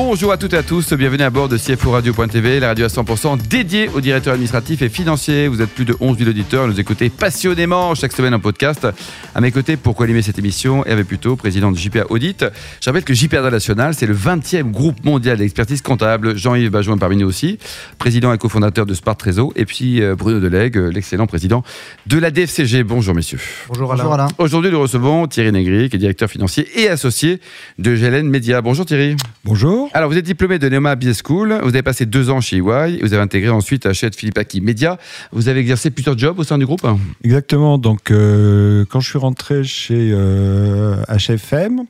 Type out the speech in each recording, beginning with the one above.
Bonjour à toutes et à tous, bienvenue à bord de CFO Radio.tv, la radio à 100% dédiée aux directeurs administratifs et financiers. Vous êtes plus de 11 000 auditeurs nous écouter passionnément chaque semaine en podcast. À mes côtés, pour co-animer cette émission, Hervé Puto, président de JPA Audit. Je rappelle que JPA International, c'est le 20e groupe mondial d'expertise comptable. Jean-Yves Bajoin parmi nous aussi, président et cofondateur de Spart Trésor. Et puis euh, Bruno Delegue, l'excellent président de la DFCG. Bonjour messieurs. Bonjour Alain. Aujourd'hui, nous recevons Thierry Négri, qui est directeur financier et associé de GLN Media. Bonjour Thierry. Bonjour. Alors, vous êtes diplômé de Neoma Business School, vous avez passé deux ans chez EY, vous avez intégré ensuite à Philippe Philippe Media. Vous avez exercé plusieurs jobs au sein du groupe Exactement. Donc, euh, quand je suis rentré chez euh, HFM,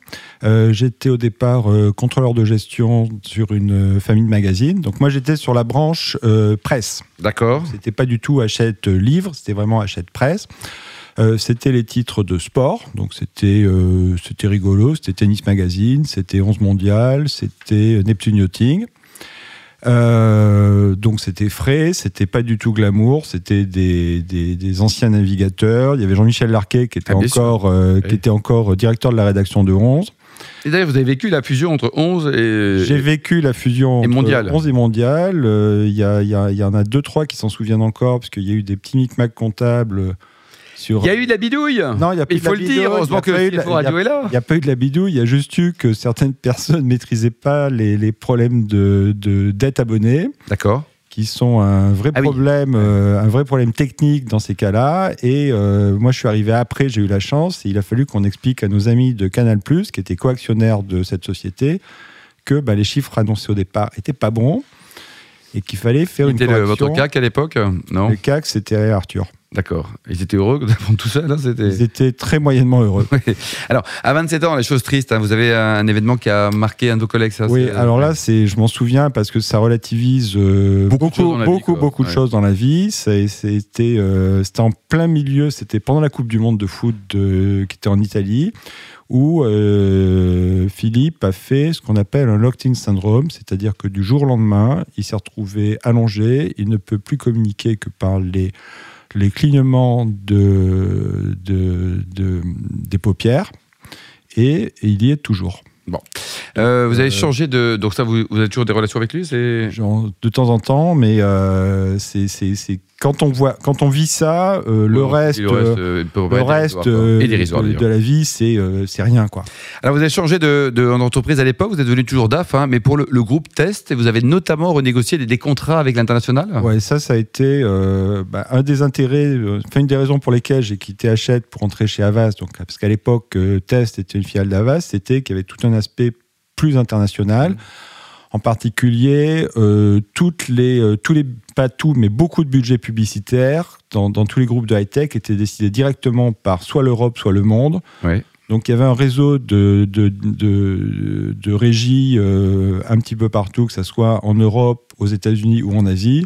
euh, j'étais au départ contrôleur de gestion sur une famille de magazines. Donc, moi, j'étais sur la branche presse. D'accord. C'était pas du tout achète livre, c'était vraiment achète presse. Euh, c'était les titres de sport, donc c'était euh, c'était rigolo, c'était Tennis Magazine, c'était 11 Mondial, c'était Neptune Yachting. Euh, donc c'était frais, c'était pas du tout glamour, c'était des, des, anciens navigateurs. Il y avait Jean-Michel Larquet qui était, ah, encore, qui était encore directeur de la rédaction de 11. Et d'ailleurs, vous avez vécu la fusion entre 11 et. J'ai vécu la fusion entre mondial. 11 et mondial. Il y, y, y, en a deux, trois qui s'en souviennent encore, parce qu'il y a eu des petits micmacs comptables il y a eu de la bidouille Non, il y a Il faut le dire, heureusement que Radio est là. Il n'y a pas eu de la bidouille, il y a juste eu que certaines personnes ne maîtrisaient pas les, problèmes de, de dette abonnée. D'accord qui sont un vrai ah problème, euh, un vrai problème technique dans ces cas-là. Et euh, moi, je suis arrivé après, j'ai eu la chance, et il a fallu qu'on explique à nos amis de Canal+, qui étaient coactionnaires de cette société, que bah, les chiffres annoncés au départ étaient pas bons et qu'il fallait faire une correction. C'était votre CAC à l'époque Non. Le CAC, c'était Arthur. D'accord. Ils étaient heureux d'apprendre tout ça là Ils étaient très moyennement heureux. Alors, à 27 ans, les choses tristes, hein, vous avez un événement qui a marqué un de vos collègues, ça Oui, alors là, c'est, je m'en souviens parce que ça relativise euh, beaucoup, beaucoup, beaucoup, de choses dans la vie. C'était, euh, c'était en plein milieu, c'était pendant la Coupe du Monde de foot de, qui était en Italie, où euh, Philippe a fait ce qu'on appelle un locked-in syndrome, c'est-à-dire que du jour au lendemain, il s'est retrouvé allongé, il ne peut plus communiquer que par les les clignements de, des paupières et, il y est toujours. Euh, vous avez euh, changé de. Donc, ça, vous, avez toujours des relations avec lui De temps en temps, mais euh, c'est quand on voit, quand on vit ça, euh, le reste, le reste, euh, euh, de, la vie, c'est rien quoi. Alors vous avez changé de, d'entreprise à l'époque, vous êtes devenu toujours DAF, hein, mais pour le, groupe Test, vous avez notamment renégocié des, contrats avec l'international? Ouais, ça, ça a été bah, un des intérêts, enfin une des raisons pour lesquelles j'ai quitté Hachette pour entrer chez Avas, donc parce qu'à l'époque Test était une filiale d'Avas, c'était qu'il y avait tout un aspect plus international. Mmh en particulier euh, toutes les, euh, tous les, pas tout, mais beaucoup de budgets publicitaires dans, tous les groupes de high-tech étaient décidés directement par soit l'Europe, soit le monde. Donc il y avait un réseau de, de, de, de régies euh, un petit peu partout, que ce soit en Europe, aux États-Unis ou en Asie.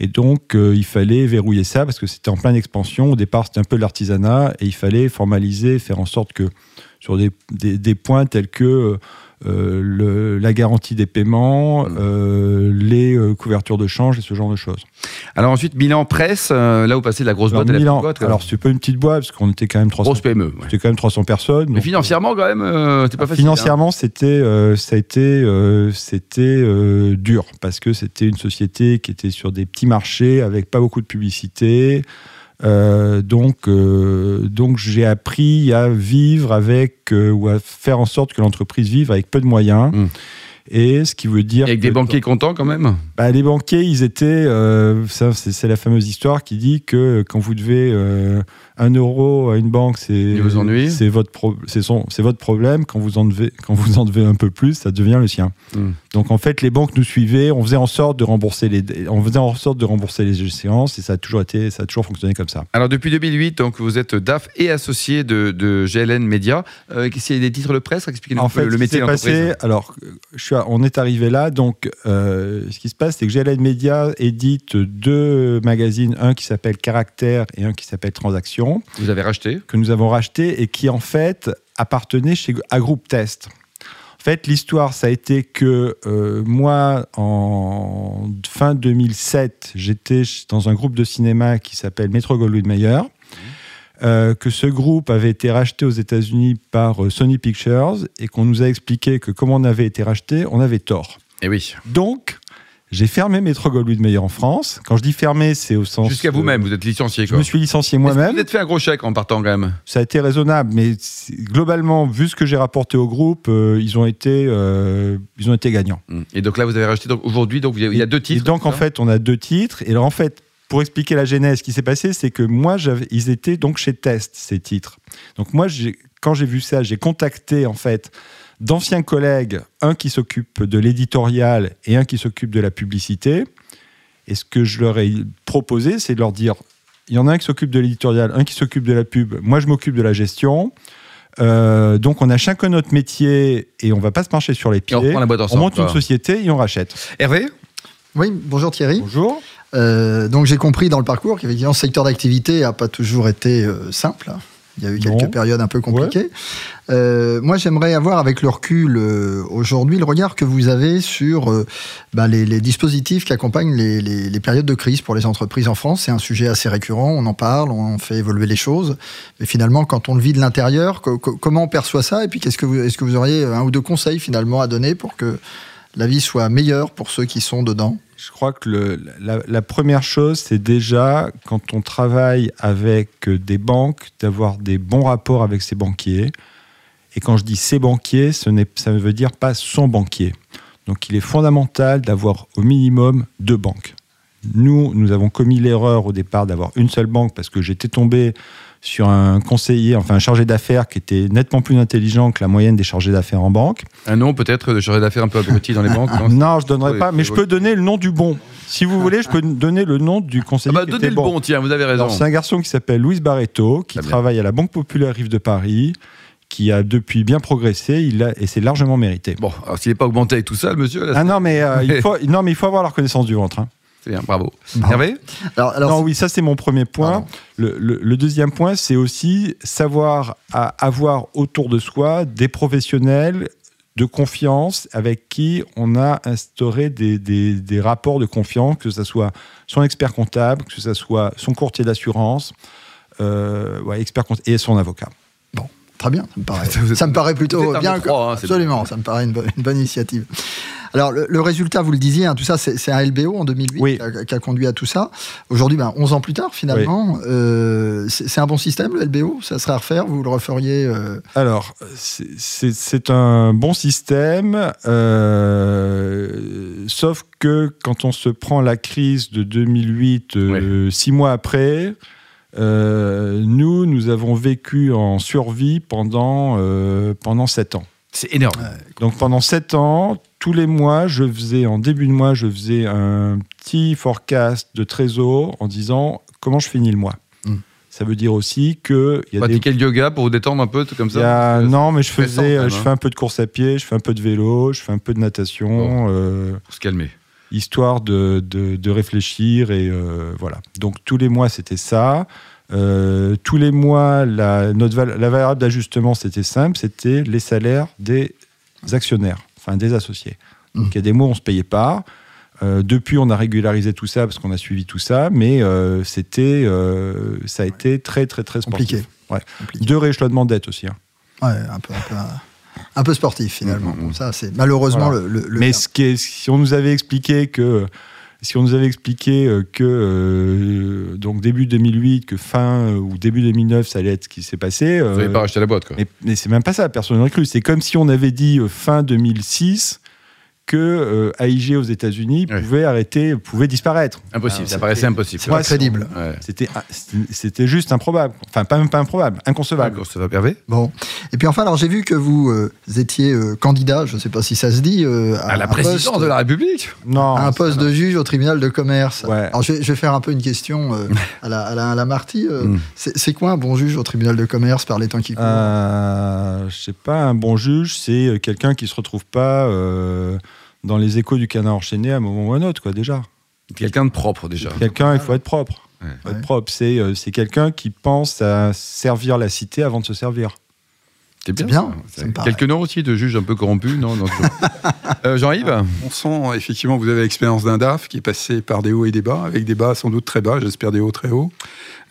Et donc il fallait verrouiller ça parce que c'était en pleine expansion. Au départ, c'était un peu de l'artisanat et il fallait formaliser, faire en sorte que sur des, des, des points tels que euh, le, la garantie des paiements, mm. euh, les euh, couvertures de change et ce genre de choses. Alors ensuite, Milan Presse, là passez de la grosse boîte à la Milan, boîte. Alors c'est pas une petite boîte parce qu'on était quand même 300 grosse PME. C'était quand même 300 personnes. Mais financièrement quand même, c'était pas facile. Financièrement, hein. c'était ça a été c'était dur parce que c'était une société qui était sur des petits marchés avec pas beaucoup de publicité. Euh, donc, euh, donc j'ai appris à vivre avec euh, ou à faire en sorte que l'entreprise vive avec peu de moyens. Mmh. Et ce qui veut dire. avec des banquiers contents quand même? Bah, Les banquiers, ils étaient. c'est la fameuse histoire qui dit que quand vous devez un euro à une banque, c'est c'est votre c'est votre problème. Quand vous en devez quand vous en devez un peu plus, ça devient le sien. Hmm. Donc en fait, les banques nous suivaient. On faisait en sorte de rembourser les on faisait en sorte de rembourser les échéances et ça a toujours été ça a toujours fonctionné comme ça. Alors depuis 2008, donc vous êtes DAF et associé de, de GLN Media. Euh, Qu'est-ce qu'il y a des titres de presse? Expliquez-nous en fait, le métier passé. Alors je suis, on est arrivé là. Donc euh, ce qui se passe, c'est que GLN Media édite deux magazines, un qui s'appelle Caractère et un qui s'appelle Transaction vous avez racheté? Que nous avons racheté et qui en fait appartenait chez, à Groupe Test. En fait, l'histoire, ça a été que euh, moi, en fin 2007, j'étais dans un groupe de cinéma qui s'appelle Metro Goldwyn Mayer. Euh, que ce groupe avait été racheté aux États-Unis par euh, Sony Pictures et qu'on nous a expliqué que comme on avait été racheté, on avait tort. Et oui. Donc, j'ai fermé Metro Goldwyn Mayer en France. Quand je dis fermé, c'est au sens. Jusqu'à vous-même, vous êtes licencié. Je Quoi. me suis licencié moi-même. Vous êtes fait un gros chèque en partant quand même. Ça a été raisonnable, mais globalement, vu ce que j'ai rapporté au groupe, euh, ils ont été, euh, ils ont été gagnants. Mm. Et donc là, vous avez racheté aujourd'hui, donc il y a- deux titres. Et donc en fait, on a deux titres. Et alors en fait, pour expliquer la genèse, ce qui s'est passé, c'est que moi, ils étaient donc chez Test ces titres. Donc moi, quand j'ai vu ça, j'ai contacté en fait d'anciens collègues, un qui s'occupe de l'éditorial et un qui s'occupe de la publicité. Et ce que je leur ai proposé, c'est de leur dire, il y en a un qui s'occupe de l'éditorial, un qui s'occupe de la pub, moi je m'occupe de la gestion. Euh, donc on a chacun notre métier et on va pas se marcher sur les Et pieds. on reprend la boîte On ensemble. monte une société et on rachète. Hervé? Oui, bonjour Thierry. Bonjour. Euh, donc j'ai compris dans le parcours qu'effectivement ce secteur d'activité n'a pas toujours été euh, simple. Il y a eu quelques Non. périodes un peu compliquées. Euh, moi, j'aimerais avoir avec le recul euh, aujourd'hui le regard que vous avez sur euh, bah, les, les dispositifs qui accompagnent les, les- les périodes de crise pour les entreprises en France. C'est un sujet assez récurrent, on en parle, on fait évoluer les choses. Mais finalement, quand on le vit de l'intérieur, co- co- comment on perçoit ça? Et puis, qu'est-ce que vous, est-ce que vous auriez un ou deux conseils finalement à donner pour que la vie soit meilleure pour ceux qui sont dedans? Je crois que la, première chose, c'est déjà, quand on travaille avec des banques, d'avoir des bons rapports avec ses banquiers. Et quand je dis ses banquiers, ce ça ne veut dire pas son banquier. Donc il est fondamental d'avoir au minimum deux banques. Nous, nous avons commis l'erreur au départ d'avoir une seule banque parce que j'étais tombé sur un conseiller, enfin un chargé d'affaires qui était nettement plus intelligent que la moyenne des chargés d'affaires en banque. Un nom peut-être de chargé d'affaires un peu abruti dans les banques non Non, je donnerai Oui, pas, mais je peux donner le nom du bon. Si vous voulez, je peux donner le nom du Ah conseiller bah, qui donnez était le bon. bon, tiens, vous avez raison. C'est un garçon qui s'appelle Louis Barreto, qui travaille à la Banque Populaire Rive de Paris, qui a depuis bien progressé, il a, et c'est largement mérité. Bon, alors s'il n'est pas augmenté avec tout ça, le monsieur, là, Ah non, mais euh, il faut, non, mais il faut avoir la reconnaissance du ventre. hein. C'est bien, bravo. Bravo. Hervé Alors, alors non, oui, ça c'est mon premier point. Le, le- le deuxième point, c'est aussi savoir à- avoir autour de soi des professionnels de confiance avec qui on a instauré des, des- des rapports de confiance, que ce soit son expert comptable, que ce soit son courtier d'assurance, euh, ouais, expert et son avocat. Très bien, ça me paraît, ça me plutôt bien. hein, absolument, ça me paraît une, bonne- une bonne initiative. Alors, le, le résultat, vous le disiez, hein, tout ça, c'est un LBO en 2008 Oui. qui, a, qui a conduit à tout ça. Aujourd'hui, ben, 11 ans plus tard, finalement, euh, c'est un bon système, le LBO Ça serait à refaire Vous le referiez euh, Alors, c'est- un bon système, euh, sauf que quand on se prend la crise de 2008, euh, six mois après, euh, nous, nous avons vécu en survie pendant, euh, pendant sept ans. C'est énorme. Donc pendant sept ans, tous les mois, je faisais, en début de mois, je faisais un petit forecast de trésor en disant comment je finis le mois. Mm. Ça veut dire aussi que y a des Pratiquer le yoga pour vous détendre un peu, tout comme il y a- ça non, mais je faisais, même, je hein. fais un peu de course à pied, je fais un peu de vélo, je fais un peu de natation, euh, Pour se calmer. Histoire de, de, de réfléchir et euh, voilà. Donc tous les mois c'était ça. Euh, tous les mois, la, notre la variable d'ajustement c'était simple, c'était les salaires des actionnaires, enfin des associés. Donc il y a des mois on se payait pas. Euh, depuis, on a régularisé tout ça parce qu'on a suivi tout ça, mais euh, c'était, euh, ça a été très très très sportif. compliqué. Ouais. compliqué. Deux rééchelonnements de dette aussi. hein. Ouais, un peu, un peu, un peu sportif, finalement. Mm, mm, mm. Bon, ça, c'est malheureusement Voilà. le, Mais cas. ce qui est, si on nous avait expliqué que si on nous avait expliqué euh, que euh, donc début 2008, que fin euh, ou début 2009, ça allait être ce qui s'est passé. Vous n'avez pas racheté la boîte, quoi. mais, mais c'est même pas ça, personne n'aurait cru. C'est comme si on avait dit euh, fin 2006 que euh, AIG aux États-Unis pouvait arrêter, pouvait disparaître. Impossible, Ah, ça c'est- paraissait impossible. c'est pas crédible. Ouais. C'était juste improbable. Enfin, pas même pas improbable, inconcevable. Va Hervé Bon. Et puis enfin, alors j'ai vu que vous euh, étiez euh, candidat, je ne sais pas si ça se dit, euh, À la un présidence poste- de la République Non, à un poste de juge au tribunal de commerce. Ouais. Alors je vais, je vais faire un peu une question euh, à, la, à, la, à la Marty. euh, Mm. c'est quoi un bon juge au tribunal de commerce par les temps qui courent? Euh, je sais pas, un bon juge, c'est quelqu'un qui se retrouve pas euh, dans les échos du canard enchaîné à un moment ou à un autre, quoi, déjà. Quelqu'un de propre, déjà. Quelqu'un, il faut être propre. Ouais. Faut être propre, c'est euh, c'est quelqu'un qui pense à servir la cité avant de se servir. C'est bien. bien, ça. ça me paraît. Quelques noms aussi de juges un peu corrompus, non, non, Euh, Jean-Yves On sent effectivement vous avez l'expérience d'un DAF qui est passé par des hauts et des bas, avec des bas sans doute très bas, j'espère des hauts très hauts.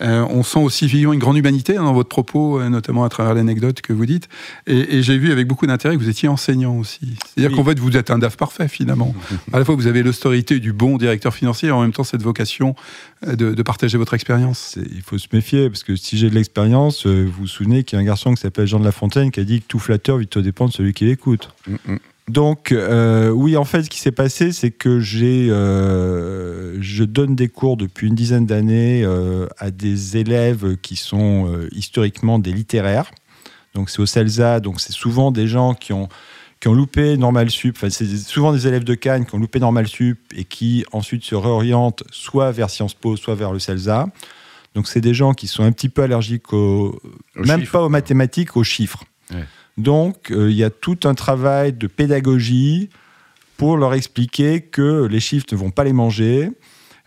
Euh, on sent aussi effectivement une grande humanité hein, dans votre propos, euh, notamment à travers l'anecdote que vous dites. Et, et j'ai vu avec beaucoup d'intérêt que vous étiez enseignant aussi. C'est-à-dire Oui. qu'en fait, vous êtes un DAF parfait finalement. à la fois, vous avez l'austérité du bon directeur financier et en même temps cette vocation euh, de, de partager votre expérience. Il faut se méfier, parce que si j'ai de l'expérience, vous vous souvenez qu'il y a un garçon qui s'appelle Jean de La Fontaine qui a dit que tout flatteur vite au dépend de celui qui l'écoute. Mm, mm. Donc, euh, oui, en fait, ce qui s'est passé, c'est que j'ai, euh, je donne des cours depuis une dizaine d'années euh, à des élèves qui sont historiquement des littéraires. Donc, c'est au CELSA, donc c'est souvent des gens qui ont, qui ont loupé Normal Sup, enfin, c'est souvent des élèves de Cannes qui ont loupé Normal Sup et qui ensuite se réorientent soit vers Sciences Po, soit vers le CELSA. Donc, c'est des gens qui sont un petit peu allergiques aux, même pas aux mathématiques, aux chiffres. Ouais. Donc, euh, il y a tout un travail de pédagogie pour leur expliquer que les chiffres ne vont pas les manger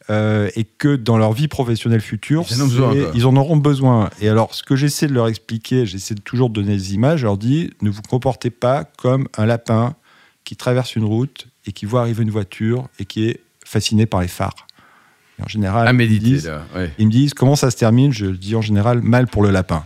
euh, et que dans leur vie professionnelle future, Ils en besoin, ils auront besoin. Et alors, ce que j'essaie de leur expliquer, j'essaie de toujours donner des images, je leur dis, ne vous comportez pas comme un lapin qui traverse une route et qui voit arriver une voiture et qui est fasciné par les phares. Et en général, À ils me disent- là. ouais. ils me disent comment ça se termine? Je dis en général mal pour le lapin.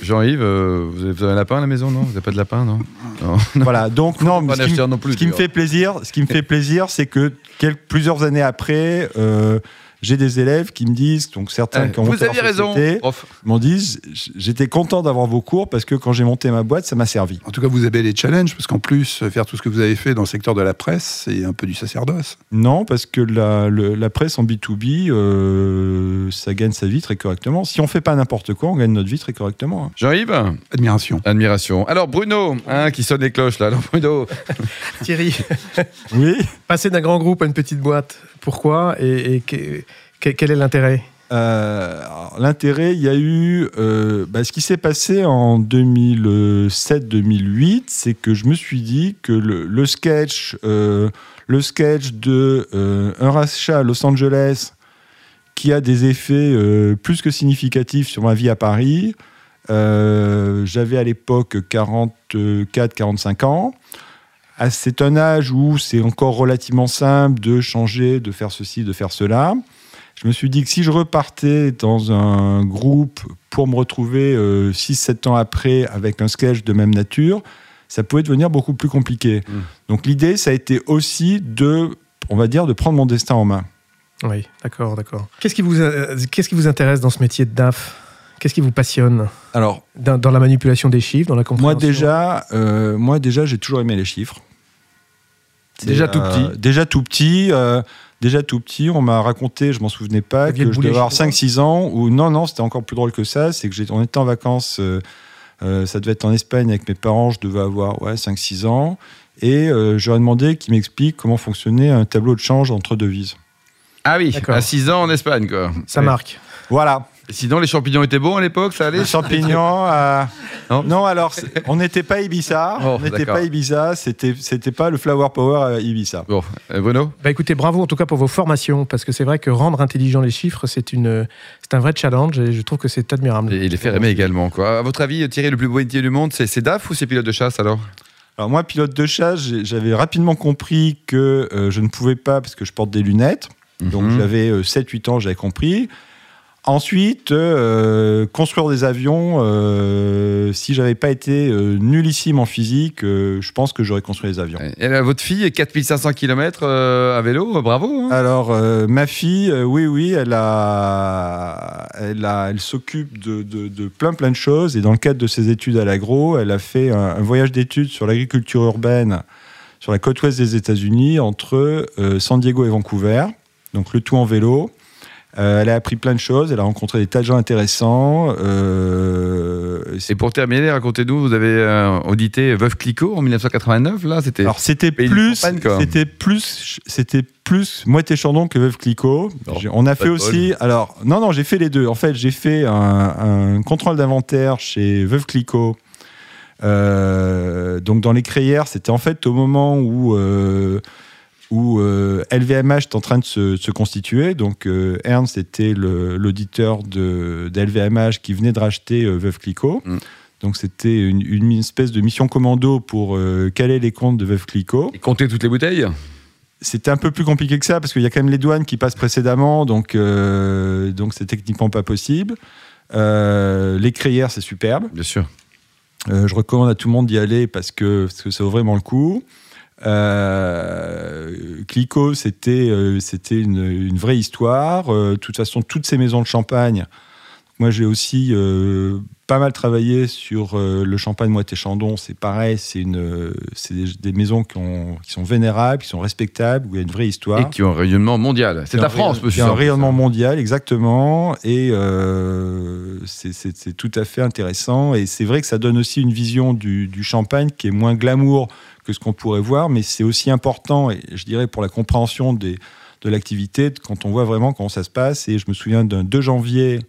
Jean-Yves, euh, vous avez un lapin à la maison, non? Vous n'avez pas de lapin, non, non. Voilà, donc non, pas ce qui, non plus, ce qui me fait plaisir, ce qui me fait plaisir, c'est que quelques, plusieurs années après, euh, j'ai des élèves qui me disent, donc certains qui ont vous monté leur aviez raison, société, prof. m'ont dit, j'étais content d'avoir vos cours parce que quand j'ai monté ma boîte, ça m'a servi. En tout cas, vous avez les challenges, parce qu'en plus, faire tout ce que vous avez fait dans le secteur de la presse, c'est un peu du sacerdoce. Non, parce que la, le- la presse en B2B, euh, ça gagne sa vie très correctement. Si on fait pas n'importe quoi, on gagne notre vie très correctement. hein. Jean-Yves Admiration. Admiration. Alors Alors Bruno, hein, qui sonne les cloches là. Alors Bruno, Thierry, Oui. passer d'un grand groupe à une petite boîte, pourquoi et, et que- que- quel est l'intérêt Euh, L'intérêt, il y a eu. euh, bah, ce qui s'est passé en 2007-2008, c'est que je me suis dit que le, sketch, euh, le sketch de euh, un rachat à Los Angeles, qui a des effets plus que significatifs sur ma vie à Paris. J'avais à l'époque 44-45 ans. Ah, C'est un âge où c'est encore relativement simple de changer, de faire ceci, de faire cela. Je me suis dit que si je repartais dans un groupe pour me retrouver 6-7 ans après avec un sketch de même nature, ça pouvait devenir beaucoup plus compliqué. Mm. Donc l'idée, ça a été aussi de, on va dire, de prendre mon destin en main. Oui, d'accord, d'accord. Qu'est-ce qui, vous, euh, qu'est-ce qui vous intéresse dans ce métier de DAF? Qu'est-ce qui vous passionne? Alors, dans, dans la manipulation des chiffres, dans la compréhension? moi déjà, euh, moi déjà, j'ai toujours aimé les chiffres. Déjà tout petit Déjà tout petit. euh, déjà tout petit, on m'a raconté, je m'en souvenais pas, que je devais avoir chinois 5-6 ans. Ou non, non, c'était encore plus drôle que ça. C'est que j'étais, on était en vacances, euh, euh, ça devait être en Espagne avec mes parents, je devais avoir ouais, 5-6 ans. Et euh, j'aurais demandé qu'ils m'expliquent comment fonctionnait un tableau de change entre devises. ah oui, à 6 ans en Espagne quoi. Ça Ouais. marque. Voilà. Et Sinon les champignons étaient bons à l'époque, ça allait Les champignons. euh, Non non, alors, on n'était pas Ibiza. Oh, on n'était pas Ibiza. C'était, c'était pas le Flower Power à Ibiza. Bon, euh, Bruno? Bah écoutez, bravo en tout cas pour vos formations, parce que c'est vrai que rendre intelligents les chiffres, c'est, une, c'est un vrai challenge et je trouve que c'est admirable. Et les faire aimer également quoi. À votre avis, Thierry, le plus beau métier du monde, c'est, c'est DAF ou c'est pilote de chasse alors? Alors moi, pilote de chasse, j'avais rapidement compris que euh, je ne pouvais pas parce que je porte des lunettes. Donc Mhm. j'avais 7-8 ans, j'avais compris. Ensuite, euh, construire des avions, euh, si j'avais pas été euh, nullissime en physique, euh, je pense que j'aurais construit des avions. Et là, votre fille, 4500 km à vélo, euh, bravo. hein. Alors, euh, ma fille, euh, oui, oui, elle, a, elle, a, elle s'occupe de, de- de plein, plein de choses. Et dans le cadre de ses études à l'agro, elle a fait un, un voyage d'études sur l'agriculture urbaine sur la côte ouest des États-Unis, entre euh, San Diego et Vancouver. Donc, le tout en vélo. Euh, elle a appris plein de choses. Elle a rencontré des tas de gens intéressants. Euh, Et pour terminer, racontez-nous, vous avez euh, audité Veuve Clicquot en 1989, là, c'était... Alors c'était plus, c'était plus, c'était plus Moët et Chandon que Veuve Clicquot. Non, On a fait aussi, alors non non, j'ai fait les deux. En fait, j'ai fait un, un contrôle d'inventaire chez Veuve Clicquot. Donc dans les crayères, c'était en fait au moment où où euh, LVMH est en train de se, de se constituer. Donc euh, Ernst était l'auditeur de, de LVMH qui venait de racheter euh, Veuve Clicquot. Mm. Donc c'était une, une espèce de mission commando pour euh, caler les comptes de Veuve Clicquot. Et compter toutes les bouteilles? C'était un peu plus compliqué que ça parce qu'il y a quand même les douanes qui passent précédemment, donc euh, donc c'est techniquement pas possible. Euh, les crayères, c'est superbe. Bien sûr. Euh, je recommande à tout le monde d'y aller parce que, parce que ça vaut vraiment le coup. Euh, Clicquot, c'était euh, c'était une, une vraie histoire. Euh, de toute façon, toutes ces maisons de champagne. Moi, j'ai aussi euh, pas mal travaillé sur le champagne Moët et Chandon. C'est pareil, c'est une, c'est des, des maisons qui, ont- qui sont vénérables, qui sont respectables, où il y a une vraie histoire. Et qui ont un rayonnement mondial. C'est la France, monsieur. qui a un rayonnement mondial, exactement. Et c'est- tout à fait intéressant. Et c'est vrai que ça donne aussi une vision du, du champagne qui est moins glamour que ce qu'on pourrait voir, mais c'est aussi important, et je dirais pour la compréhension des, de l'activité, quand on voit vraiment comment ça se passe. Et je me souviens d'un 2 janvier,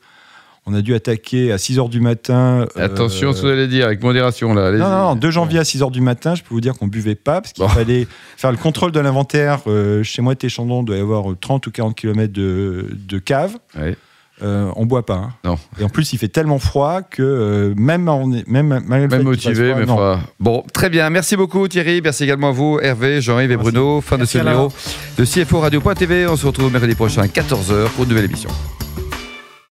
on a dû attaquer à 6 h du matin. euh, Attention, ce que vous allez dire, avec modération, là. non, non, non, 2 janvier à 6 h du matin, je peux vous dire qu'on buvait pas parce qu'il Bon. fallait faire le contrôle de l'inventaire. Euh, chez moi, Téchandon, il doit y avoir 30 ou 40 km de, de cave. Ouais. Euh, on boit pas. hein. Non. Et en plus, il fait tellement froid que euh, même, en, même, malgré le Même motivé, froid, mais non. froid. Bon, très bien. Merci beaucoup Thierry. Merci également à vous, Hervé, Jean-Yves et. Bruno. Fin de ce numéro de CFO Radio.tv. On se retrouve mercredi prochain à 14h pour une nouvelle émission.